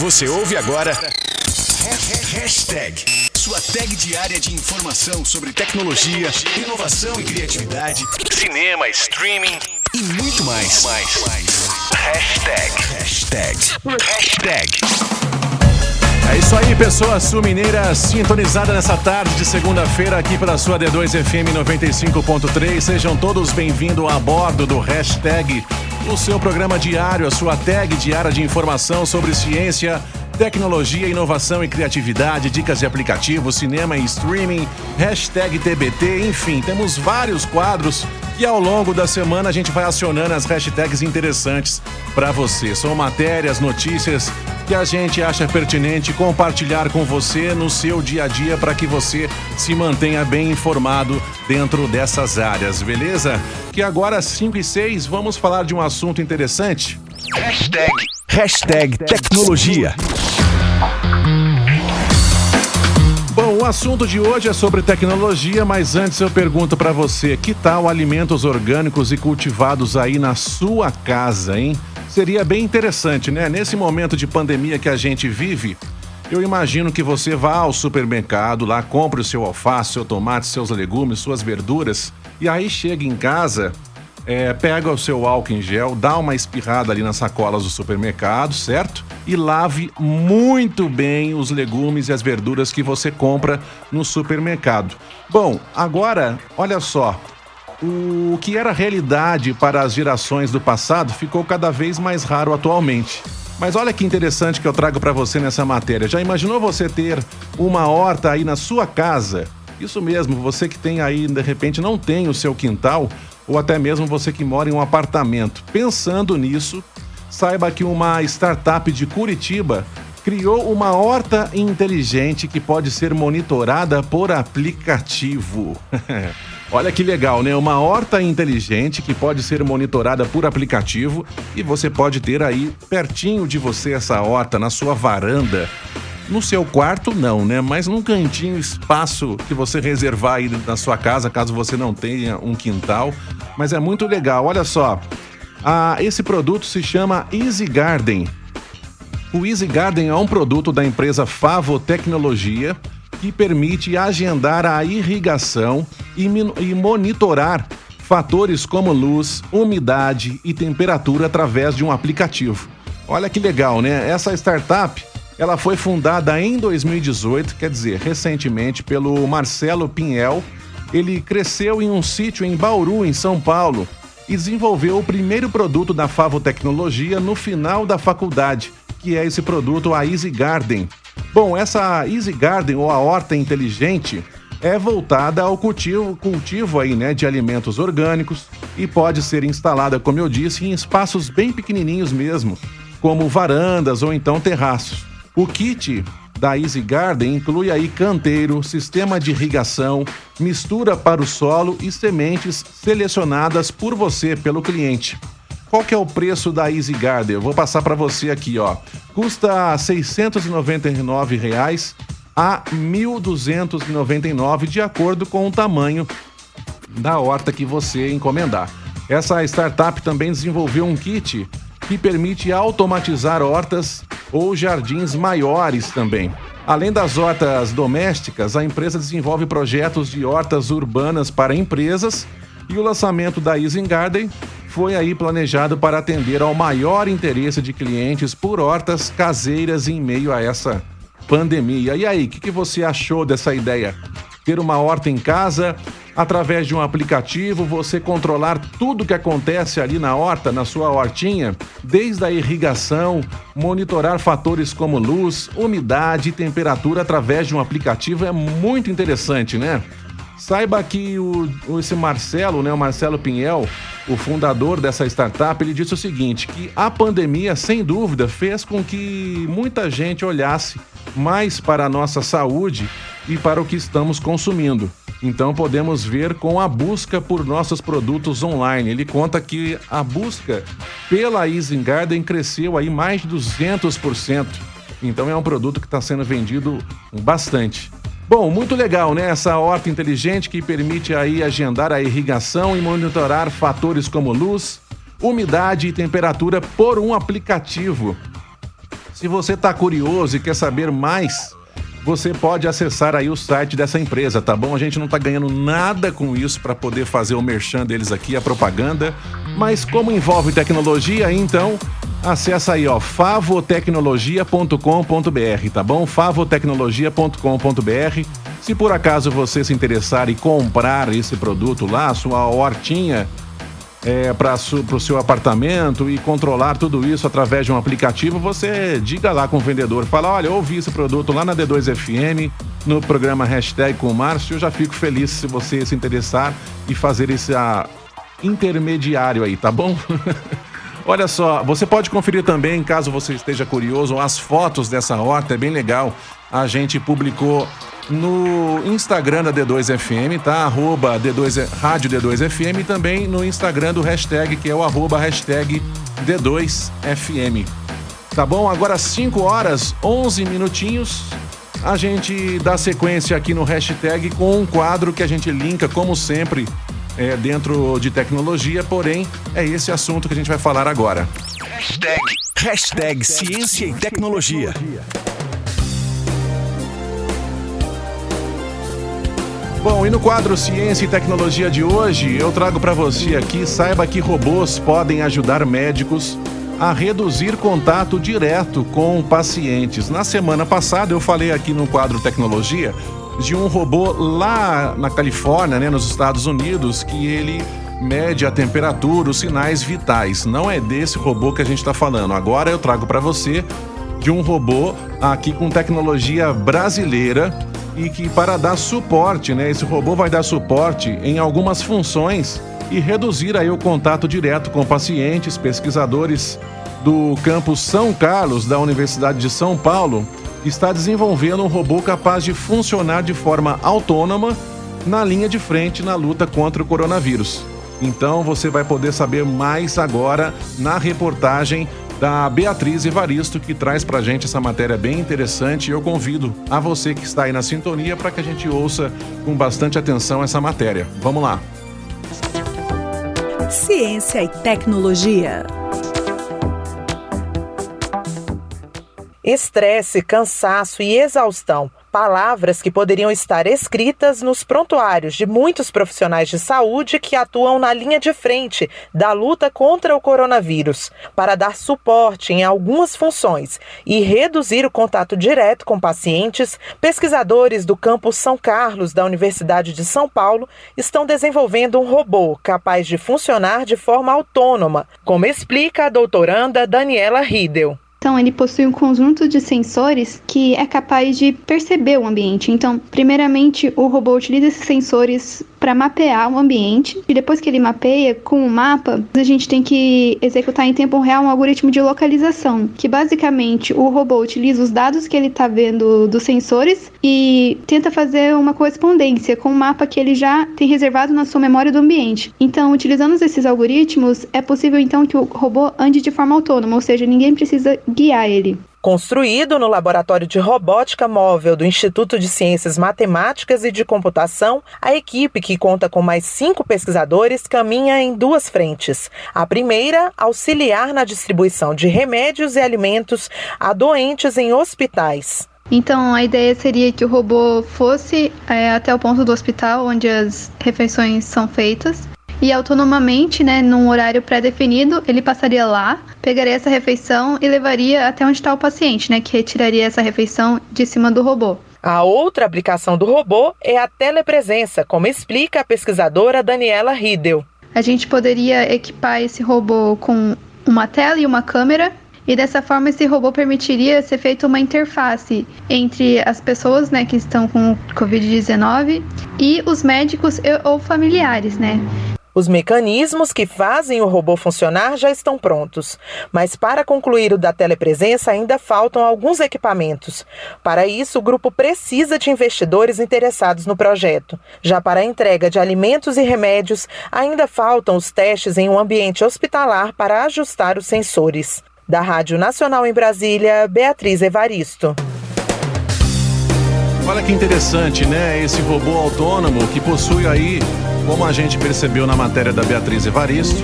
Você ouve agora. Hashtag. Sua tag diária de informação sobre tecnologia, inovação e criatividade, cinema, streaming e muito mais. Hashtag. Hashtag. Hashtag. É isso aí, pessoa sul-mineira sintonizada nessa tarde de segunda-feira aqui pela sua D2 FM 95.3. Sejam todos bem-vindos a bordo do hashtag, o seu programa diário, a sua tag diária de informação sobre ciência, tecnologia, inovação e criatividade, dicas de aplicativos, cinema e streaming, hashtag TBT, enfim, temos vários quadros e ao longo da semana a gente vai acionando as hashtags interessantes para você. São matérias, notícias que a gente acha pertinente compartilhar com você no seu dia a dia para que você se mantenha bem informado dentro dessas áreas, beleza? Que agora às 5 e 6 vamos falar de um assunto interessante. Hashtag. Hashtag tecnologia. Assunto de hoje é sobre tecnologia, mas antes eu pergunto para você, que tal alimentos orgânicos e cultivados aí na sua casa, hein? Seria bem interessante, né? Nesse momento de pandemia que a gente vive, eu imagino que você vá ao supermercado, lá compre o seu alface, seu tomate, seus legumes, suas verduras, e aí chega em casa, é, pega o seu álcool em gel, dá uma espirrada ali nas sacolas do supermercado, certo? E lave muito bem os legumes e as verduras que você compra no supermercado. Bom, agora, olha só. O que era realidade para as gerações do passado ficou cada vez mais raro atualmente. Mas olha que interessante que eu trago para você nessa matéria. Já imaginou você ter uma horta aí na sua casa? Isso mesmo, você que tem aí, de repente, não tem o seu quintal, ou até mesmo você que mora em um apartamento. Pensando nisso, saiba que uma startup de Curitiba criou uma horta inteligente que pode ser monitorada por aplicativo. Olha que legal, né? Uma horta inteligente que pode ser monitorada por aplicativo e você pode ter aí pertinho de você essa horta na sua varanda. No seu quarto, não, né? Mas num cantinho, espaço que você reservar aí na sua casa, caso você não tenha um quintal. Mas é muito legal, olha só. Ah, esse produto se chama Easy Garden. O Easy Garden é um produto da empresa Favo Tecnologia que permite agendar a irrigação e, e monitorar fatores como luz, umidade e temperatura através de um aplicativo. Olha que legal, né? Essa startup ela foi fundada em 2018, quer dizer, recentemente, pelo Marcelo Pinhel. Ele cresceu em um sítio em Bauru, em São Paulo, e desenvolveu o primeiro produto da Favo Tecnologia no final da faculdade, que é esse produto, a Easy Garden. Bom, essa Easy Garden ou a horta inteligente é voltada ao cultivo, cultivo aí, né, de alimentos orgânicos e pode ser instalada, como eu disse, em espaços bem pequenininhos mesmo, como varandas ou então terraços. O kit da Easy Garden inclui aí canteiro, sistema de irrigação, mistura para o solo e sementes selecionadas por você, pelo cliente. Qual que é o preço da Easy Garden? Eu vou passar para você aqui, ó. Custa 699 reais a R$ 1.299 de acordo com o tamanho da horta que você encomendar. Essa startup também desenvolveu um kit que permite automatizar hortas ou jardins maiores também. Além das hortas domésticas, a empresa desenvolve projetos de hortas urbanas para empresas e o lançamento da Easy Garden foi aí planejado para atender ao maior interesse de clientes por hortas caseiras em meio a essa pandemia. E aí, o que, que você achou dessa ideia? Ter uma horta em casa, através de um aplicativo, você controlar tudo que acontece ali na horta, na sua hortinha, desde a irrigação, monitorar fatores como luz, umidade e temperatura através de um aplicativo é muito interessante, né? Saiba que o, esse Marcelo, né, o Marcelo Pinhel, o fundador dessa startup, ele disse o seguinte, que a pandemia, sem dúvida, fez com que muita gente olhasse mais para a nossa saúde e para o que estamos consumindo. Então podemos ver com a busca por nossos produtos online. Ele conta que a busca pela Easy Garden cresceu aí mais de 200%. Então é um produto que está sendo vendido bastante. Bom, muito legal, né? Essa horta inteligente que permite aí agendar a irrigação e monitorar fatores como luz, umidade e temperatura por um aplicativo. Se você está curioso e quer saber mais, você pode acessar aí o site dessa empresa, tá bom? A gente não está ganhando nada com isso para poder fazer o merchan deles aqui, a propaganda, mas como envolve tecnologia, então acessa aí, ó, favotecnologia.com.br, tá bom? favotecnologia.com.br. Se por acaso você se interessar e comprar esse produto lá, sua hortinha é, para o seu apartamento e controlar tudo isso através de um aplicativo, você diga lá com o vendedor, fala, olha, ouvi esse produto lá na D2FM, no programa Hashtag com o Márcio, eu já fico feliz se você se interessar e fazer esse a, intermediário aí, tá bom? Olha só, você pode conferir também, caso você esteja curioso, as fotos dessa horta, é bem legal. A gente publicou no Instagram da D2FM, tá? Arroba D2, Rádio D2FM e também no Instagram do hashtag, que é o arroba hashtag D2FM. Tá bom? Agora 5 horas, 11 minutinhos. A gente dá sequência aqui no hashtag com um quadro que a gente linka, como sempre, é, dentro de tecnologia, porém, é esse assunto que a gente vai falar agora. Hashtag, hashtag Ciência e Tecnologia. Bom, e no quadro Ciência e Tecnologia de hoje, eu trago para você aqui, saiba que robôs podem ajudar médicos a reduzir contato direto com pacientes. Na semana passada eu falei aqui no quadro Tecnologia de um robô lá na Califórnia, né, nos Estados Unidos, que ele mede a temperatura, os sinais vitais. Não é desse robô que a gente está falando. Agora eu trago para você de um robô aqui com tecnologia brasileira e que para dar suporte, né, esse robô vai dar suporte em algumas funções e reduzir aí o contato direto com pacientes, pesquisadores do campus São Carlos da Universidade de São Paulo está desenvolvendo um robô capaz de funcionar de forma autônoma na linha de frente na luta contra o coronavírus. Então você vai poder saber mais agora na reportagem da Beatriz Evaristo, que traz pra gente essa matéria bem interessante. Eu convido a você que está aí na sintonia para que a gente ouça com bastante atenção essa matéria. Vamos lá. Ciência e tecnologia. Estresse, cansaço e exaustão palavras que poderiam estar escritas nos prontuários de muitos profissionais de saúde que atuam na linha de frente da luta contra o coronavírus, para dar suporte em algumas funções e reduzir o contato direto com pacientes, pesquisadores do campus São Carlos da Universidade de São Paulo estão desenvolvendo um robô capaz de funcionar de forma autônoma, como explica a doutoranda Daniela Riedel. Então, ele possui um conjunto de sensores que é capaz de perceber o ambiente. Então, primeiramente, o robô utiliza esses sensores para mapear o ambiente e depois que ele mapeia com o mapa, a gente tem que executar em tempo real um algoritmo de localização, que basicamente o robô utiliza os dados que ele está vendo dos sensores e tenta fazer uma correspondência com o mapa que ele já tem reservado na sua memória do ambiente. Então, utilizando esses algoritmos, é possível então que o robô ande de forma autônoma, ou seja, ninguém precisa guiar ele. Construído no Laboratório de Robótica Móvel do Instituto de Ciências Matemáticas e de Computação, a equipe, que conta com mais cinco pesquisadores, caminha em duas frentes. A primeira, auxiliar na distribuição de remédios e alimentos a doentes em hospitais. Então, a ideia seria que o robô fosse é, até o ponto do hospital onde as refeições são feitas e autonomamente, né, num horário pré-definido, ele passaria lá, pegaria essa refeição e levaria até onde está o paciente, né, que retiraria essa refeição de cima do robô. A outra aplicação do robô é a telepresença, como explica a pesquisadora Daniela Riedel. A gente poderia equipar esse robô com uma tela e uma câmera e dessa forma esse robô permitiria ser feita uma interface entre as pessoas né, que estão com Covid-19 e os médicos ou familiares, né? Os mecanismos que fazem o robô funcionar já estão prontos, mas para concluir o da telepresença ainda faltam alguns equipamentos. Para isso, o grupo precisa de investidores interessados no projeto. Já para a entrega de alimentos e remédios, ainda faltam os testes em um ambiente hospitalar para ajustar os sensores. Da Rádio Nacional em Brasília, Beatriz Evaristo. Olha que interessante, né? Esse robô autônomo que possui aí como a gente percebeu na matéria da Beatriz Evaristo,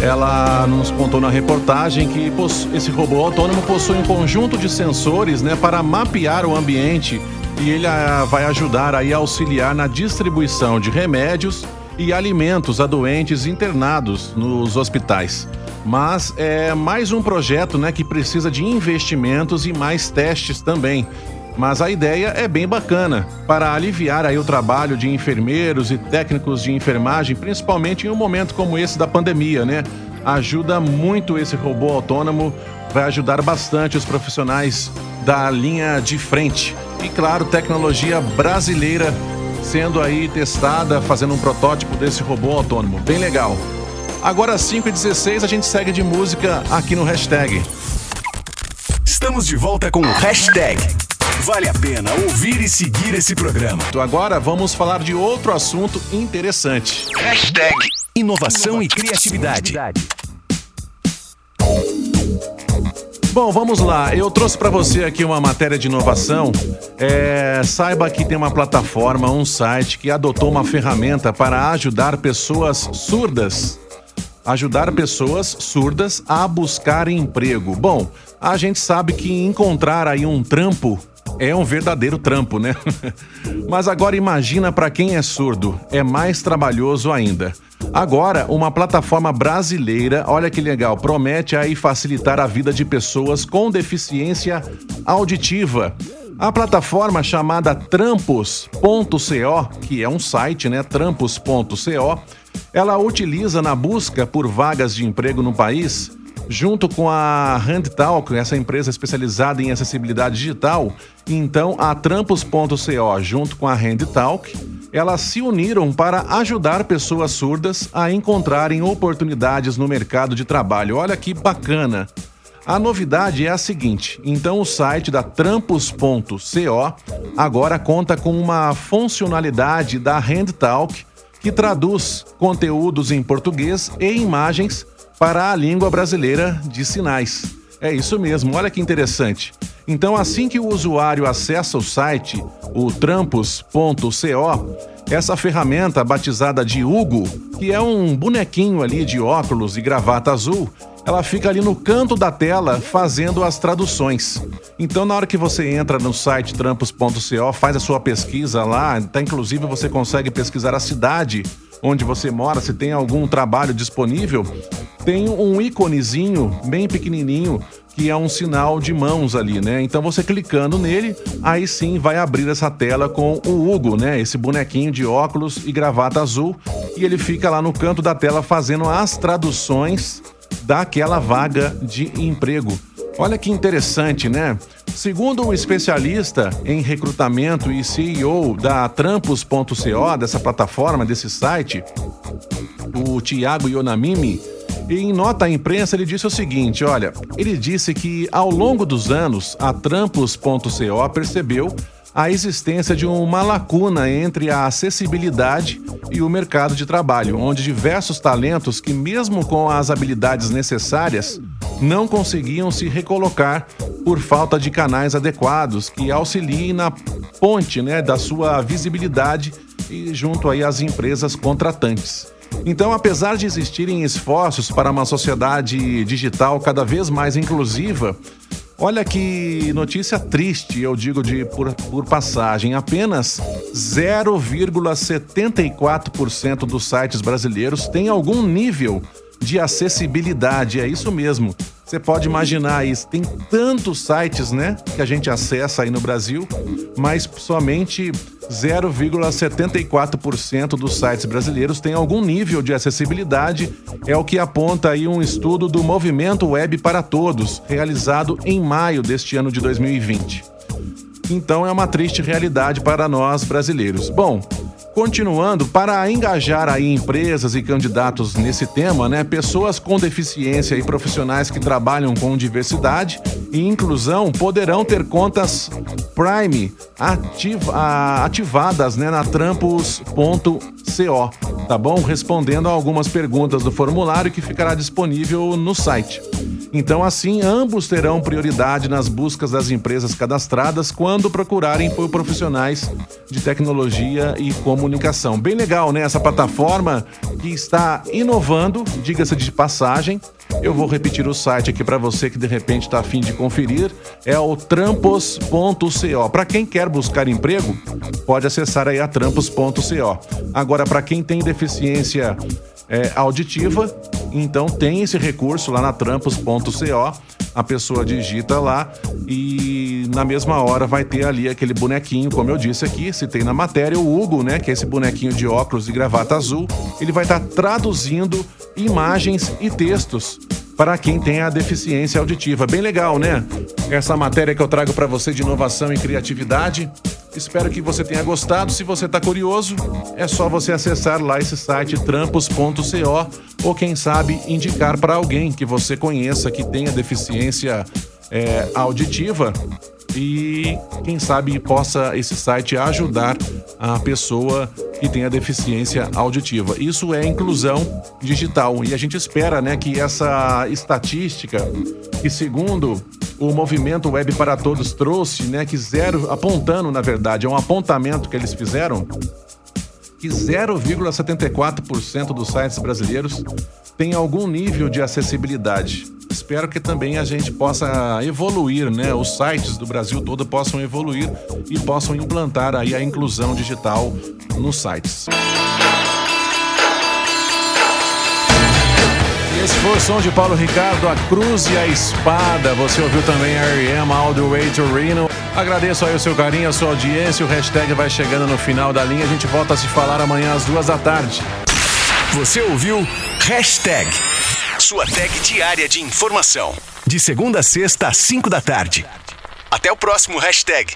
ela nos contou na reportagem que esse robô autônomo possui um conjunto de sensores né, para mapear o ambiente e ele vai ajudar a auxiliar na distribuição de remédios e alimentos a doentes internados nos hospitais. Mas é mais um projeto né, que precisa de investimentos e mais testes também. Mas a ideia é bem bacana para aliviar aí o trabalho de enfermeiros e técnicos de enfermagem, principalmente em um momento como esse da pandemia, né? Ajuda muito esse robô autônomo, vai ajudar bastante os profissionais da linha de frente. E claro, tecnologia brasileira sendo aí testada, fazendo um protótipo desse robô autônomo. Bem legal. Agora 5 e 16 a gente segue de música aqui no hashtag. Estamos de volta com o hashtag Vale a pena ouvir e seguir esse programa. Então agora vamos falar de outro assunto interessante. Hashtag inovação, inovação e criatividade. Bom, vamos lá. Eu trouxe para você aqui uma matéria de inovação. É, saiba que tem uma plataforma, um site que adotou uma ferramenta para ajudar pessoas surdas. Ajudar pessoas surdas a buscar emprego. Bom, a gente sabe que encontrar aí um trampo é um verdadeiro trampo, né? Mas agora imagina para quem é surdo, é mais trabalhoso ainda. Agora, uma plataforma brasileira, olha que legal, promete aí facilitar a vida de pessoas com deficiência auditiva. A plataforma chamada trampos.co, que é um site, né, trampos.co, ela utiliza na busca por vagas de emprego no país junto com a Handtalk, essa empresa especializada em acessibilidade digital, então a Trampos.co, junto com a Handtalk, elas se uniram para ajudar pessoas surdas a encontrarem oportunidades no mercado de trabalho. Olha que bacana! A novidade é a seguinte: então o site da Trampos.co agora conta com uma funcionalidade da Handtalk que traduz conteúdos em português e imagens para a língua brasileira de sinais. É isso mesmo, olha que interessante. Então, assim que o usuário acessa o site, o trampos.co, essa ferramenta batizada de Hugo, que é um bonequinho ali de óculos e gravata azul, ela fica ali no canto da tela fazendo as traduções. Então, na hora que você entra no site trampos.co, faz a sua pesquisa lá, tá, inclusive você consegue pesquisar a cidade onde você mora, se tem algum trabalho disponível, tem um íconezinho bem pequenininho que é um sinal de mãos ali, né? Então você clicando nele, aí sim vai abrir essa tela com o Hugo, né? Esse bonequinho de óculos e gravata azul, e ele fica lá no canto da tela fazendo as traduções daquela vaga de emprego. Olha que interessante, né? Segundo o especialista em recrutamento e CEO da Trampos.co, dessa plataforma, desse site, o Tiago Yonamimi, em nota à imprensa, ele disse o seguinte: olha, ele disse que ao longo dos anos, a Trampos.co percebeu a existência de uma lacuna entre a acessibilidade e o mercado de trabalho, onde diversos talentos que, mesmo com as habilidades necessárias, não conseguiam se recolocar por falta de canais adequados que auxiliem na ponte né, da sua visibilidade e junto aí às empresas contratantes. Então, apesar de existirem esforços para uma sociedade digital cada vez mais inclusiva, olha que notícia triste, eu digo de por, por passagem, apenas 0,74% dos sites brasileiros têm algum nível de acessibilidade, é isso mesmo. Você pode imaginar isso. Tem tantos sites, né, que a gente acessa aí no Brasil, mas somente 0,74% dos sites brasileiros tem algum nível de acessibilidade. É o que aponta aí um estudo do Movimento Web para Todos, realizado em maio deste ano de 2020. Então é uma triste realidade para nós brasileiros. Bom, Continuando, para engajar aí empresas e candidatos nesse tema, né, pessoas com deficiência e profissionais que trabalham com diversidade e inclusão poderão ter contas Prime ativa, ativadas né, na trampos.co, tá bom? Respondendo a algumas perguntas do formulário que ficará disponível no site. Então, assim, ambos terão prioridade nas buscas das empresas cadastradas quando procurarem por profissionais de tecnologia e comunicação. Bem legal, né? Essa plataforma que está inovando, diga-se de passagem. Eu vou repetir o site aqui para você que de repente está afim de conferir. É o trampos.co. Para quem quer buscar emprego, pode acessar aí a trampos.co. Agora, para quem tem deficiência é, auditiva, então tem esse recurso lá na trampos.co. A pessoa digita lá e na mesma hora vai ter ali aquele bonequinho, como eu disse aqui, se tem na matéria, o Hugo, né, que é esse bonequinho de óculos e gravata azul, ele vai estar tá traduzindo imagens e textos para quem tem a deficiência auditiva. Bem legal, né? Essa matéria que eu trago para você de inovação e criatividade. Espero que você tenha gostado. Se você está curioso, é só você acessar lá esse site trampos.co ou quem sabe indicar para alguém que você conheça que tenha deficiência é, auditiva e quem sabe possa esse site ajudar a pessoa que tem a deficiência auditiva. Isso é inclusão digital e a gente espera, né, que essa estatística que segundo o movimento Web para Todos trouxe, né, que zero apontando, na verdade, é um apontamento que eles fizeram que 0,74% dos sites brasileiros tem algum nível de acessibilidade espero que também a gente possa evoluir, né? Os sites do Brasil todo possam evoluir e possam implantar aí a inclusão digital nos sites. Esse foi o som de Paulo Ricardo, a cruz e a espada. Você ouviu também a R.E.M. All The Way to Reno. Agradeço aí o seu carinho, a sua audiência. O hashtag vai chegando no final da linha. A gente volta a se falar amanhã às duas da tarde. Você ouviu Hashtag sua tag diária de informação. De segunda a sexta às 5 da tarde. Até o próximo hashtag.